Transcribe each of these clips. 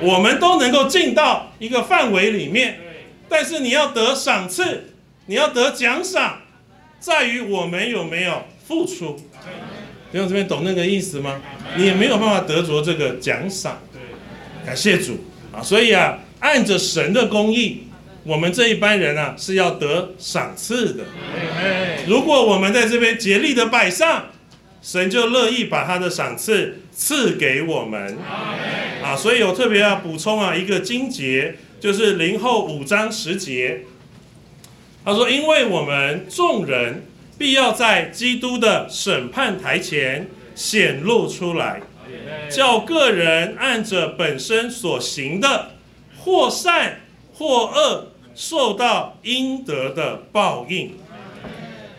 我们都能够进到一个范围里面。但是你要得赏赐，你要得奖赏，在于我们有没有付出。弟兄这边懂那个意思吗？你也没有办法得着这个奖赏。感谢主啊！所以啊，按着神的公义，我们这一班人啊是要得赏赐的。如果我们在这边竭力的摆上，神就乐意把他的赏赐赐给我们。啊，所以有特别要补充啊一个经节，就是零后五章十节，他说：“因为我们众人必要在基督的审判台前显露出来，叫个人按着本身所行的，或善或恶，受到应得的报应。”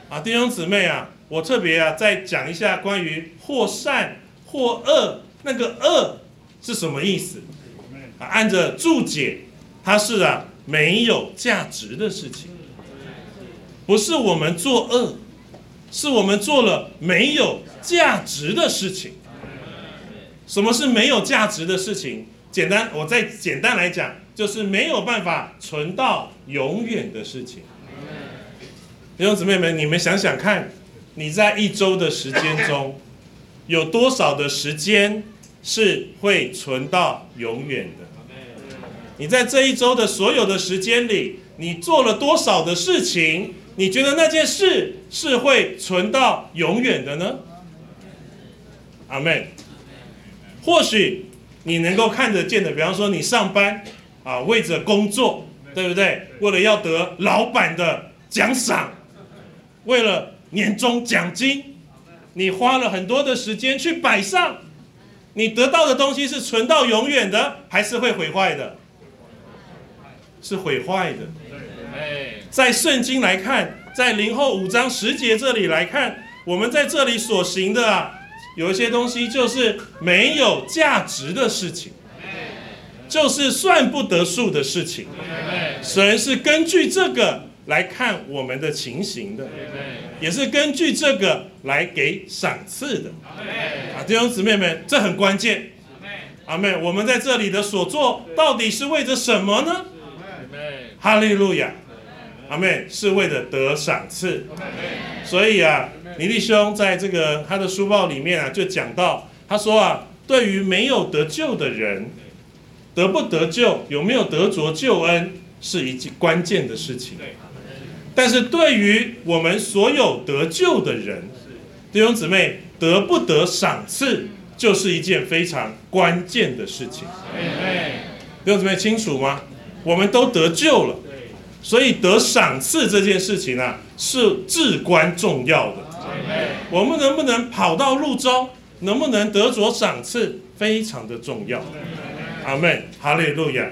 啊，弟兄姊妹啊，我特别啊再讲一下关于或善或恶，那个恶是什么意思？啊，按着注解，它是啊没有价值的事情，不是我们作恶，是我们做了没有价值的事情。什么是没有价值的事情？简单，我再简单来讲，就是没有办法存到永远的事情。弟兄姊妹们，你们想想看，你在一周的时间中，有多少的时间是会存到永远的？你在这一周的所有的时间里，你做了多少的事情？你觉得那件事是会存到永远的呢？阿妹，或许你能够看得见的，比方说你上班啊，为着工作，对不对？为了要得老板的奖赏。为了年终奖金，你花了很多的时间去摆上，你得到的东西是存到永远的，还是会毁坏的？是毁坏的。在圣经来看，在零后五章十节这里来看，我们在这里所行的啊，有一些东西就是没有价值的事情，就是算不得数的事情。神是根据这个。来看我们的情形的，也是根据这个来给赏赐的。啊，弟兄姊妹们，这很关键。阿妹，我们在这里的所做，到底是为着什么呢？哈利路亚。阿妹，是为了得赏赐。所以啊，尼利兄在这个他的书报里面啊，就讲到，他说啊，对于没有得救的人，得不得救，有没有得着救恩，是一件关键的事情。但是对于我们所有得救的人，弟兄姊妹得不得赏赐，就是一件非常关键的事情。弟兄姊妹清楚吗？我们都得救了，所以得赏赐这件事情呢，是至关重要的。我们能不能跑到路中，能不能得着赏赐，非常的重要。阿门，哈利路亚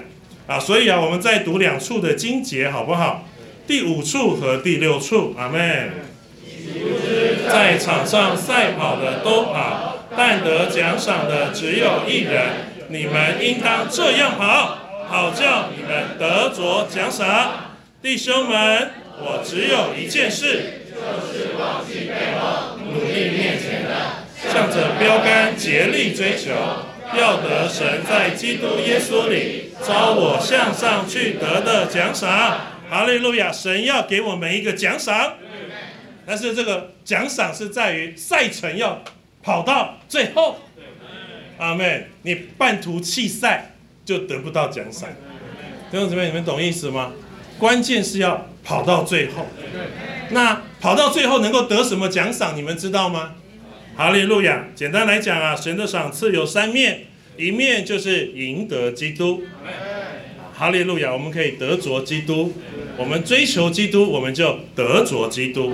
啊！所以啊，我们再读两处的经节，好不好？第五处和第六处，阿妹，在场上赛跑的都跑，但得奖赏的只有一人。你们应当这样跑，好叫你们得着奖赏。弟兄们，我只有一件事，就是忘记背后，努力面前的，向着标杆竭力追求，要得神在基督耶稣里招我向上去得的奖赏。哈利路亚！神要给我们一个奖赏，但是这个奖赏是在于赛程要跑到最后。阿妹，你半途弃赛就得不到奖赏。弟兄姊妹，你们懂意思吗？关键是要跑到最后。那跑到最后能够得什么奖赏？你们知道吗？哈利路亚！简单来讲啊，神的赏赐有三面，一面就是赢得基督。哈利路亚！我们可以得着基督，我们追求基督，我们就得着基督。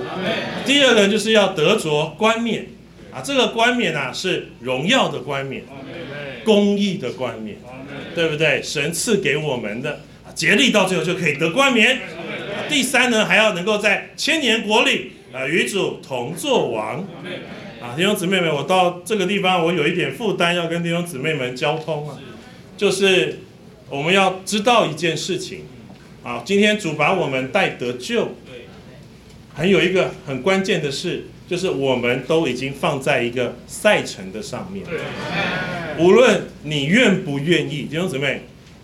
第二个就是要得着冠冕啊，这个冠冕啊是荣耀的冠冕，公义的冠冕，对不对？神赐给我们的，竭力到最后就可以得冠冕。第三呢，还要能够在千年国里啊与主同作王。啊，弟兄姊妹们，我到这个地方，我有一点负担要跟弟兄姊妹们交通啊，就是。我们要知道一件事情，啊，今天主把我们带得救，还有一个很关键的事，就是我们都已经放在一个赛程的上面。无论你愿不愿意，弟兄姊妹，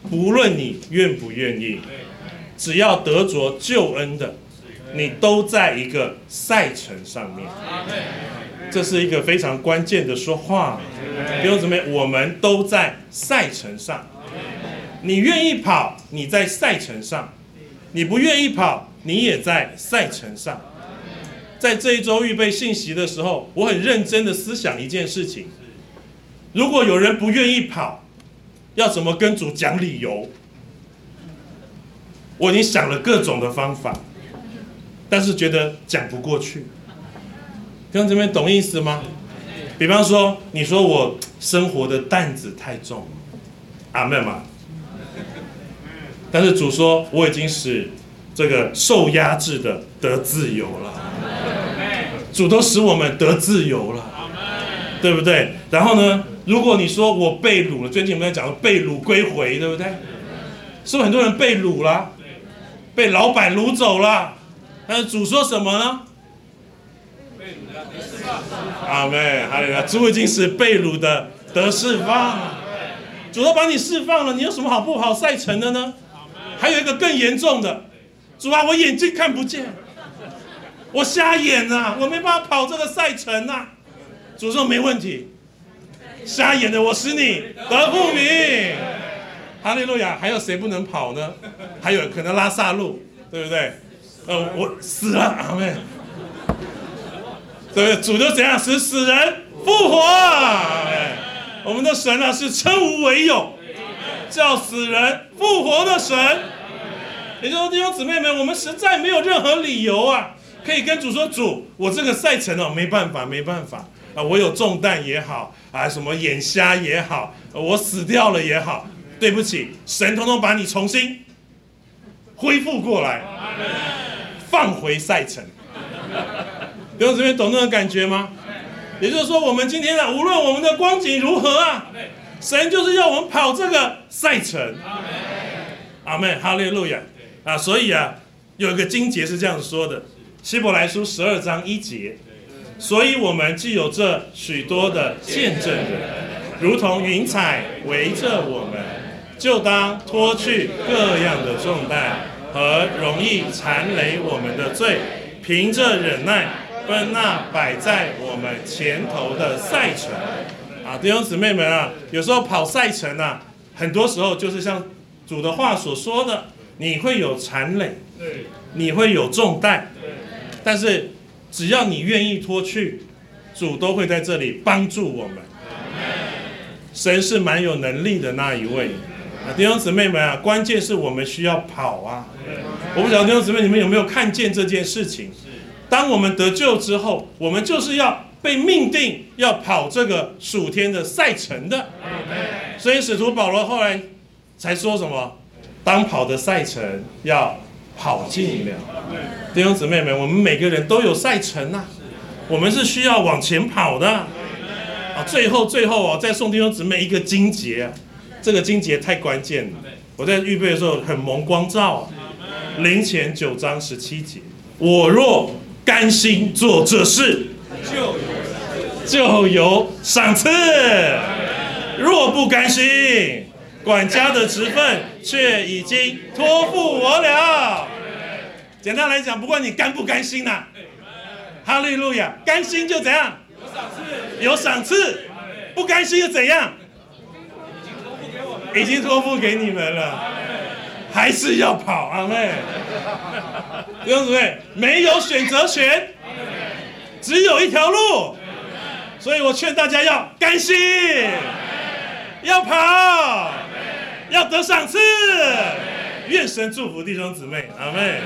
无论你愿不愿意，只要得着救恩的，你都在一个赛程上面。这是一个非常关键的说话，弟兄姊妹，我们都在赛程上。你愿意跑，你在赛程上；你不愿意跑，你也在赛程上。在这一周预备信息的时候，我很认真的思想一件事情：如果有人不愿意跑，要怎么跟主讲理由？我已经想了各种的方法，但是觉得讲不过去。跟这边懂意思吗？比方说，你说我生活的担子太重，阿妹嘛。但是主说我已经使这个受压制的得自由了，主都使我们得自由了，对不对？然后呢，如果你说我被掳了，最近我们在讲被掳归回，对不对？是不是很多人被掳了，被老板掳走了？但是主说什么呢？阿妹，哈利路！主已经是被掳的得释放，主都把你释放了，你有什么好不好赛程的呢？还有一个更严重的，主啊，我眼睛看不见，我瞎眼呐，我没办法跑这个赛程啊。主说没问题，瞎眼的我使你得不明。哈利路亚！还有谁不能跑呢？还有可能拉萨路，对不对？呃，我死了，阿妹。对不对？主就怎样使死人复活？我们的神啊是称无为有，叫死人复活的神。也就是说，弟兄姊妹们，我们实在没有任何理由啊，可以跟主说：主，我这个赛程哦，没办法，没办法啊，我有重担也好啊，什么眼瞎也好，我死掉了也好，对不起，神通通把你重新恢复过来，放回赛程。弟兄姊妹懂那种感觉吗？也就是说，我们今天呢，无论我们的光景如何啊，神就是要我们跑这个赛程。阿门，哈利路亚啊！所以啊，有一个经节是这样说的：希伯来书十二章一节。所以我们既有这许多的见证人，如同云彩围着我们，就当脱去各样的重担和容易缠累我们的罪，凭着忍耐。奔那摆在我们前头的赛程啊，弟兄姊妹们啊，有时候跑赛程啊，很多时候就是像主的话所说的，你会有残累，对，你会有重担，对，但是只要你愿意脱去，主都会在这里帮助我们。神是蛮有能力的那一位啊，弟兄姊妹们啊，关键是我们需要跑啊。我不晓得弟兄姊妹你们有没有看见这件事情？当我们得救之后，我们就是要被命定要跑这个暑天的赛程的。所以使徒保罗后来才说什么：当跑的赛程要跑尽了。弟兄姊妹们，我们每个人都有赛程呐，我们是需要往前跑的。啊，最后最后哦，再送弟兄姊妹一个金节，这个金节太关键了。我在预备的时候很蒙光照。灵前九章十七节，我若。甘心做这事，就就有赏赐；若不甘心，管家的职分却已经托付我了。简单来讲，不管你甘不甘心呐，哈利路亚，甘心就怎样？有赏赐，有赏赐；不甘心又怎样？已经托付给你们了，还是要跑，阿妹。弟兄姊妹，没有选择权，只有一条路，所以我劝大家要甘心，要跑，要得赏赐。愿神祝福弟兄姊妹，阿妹。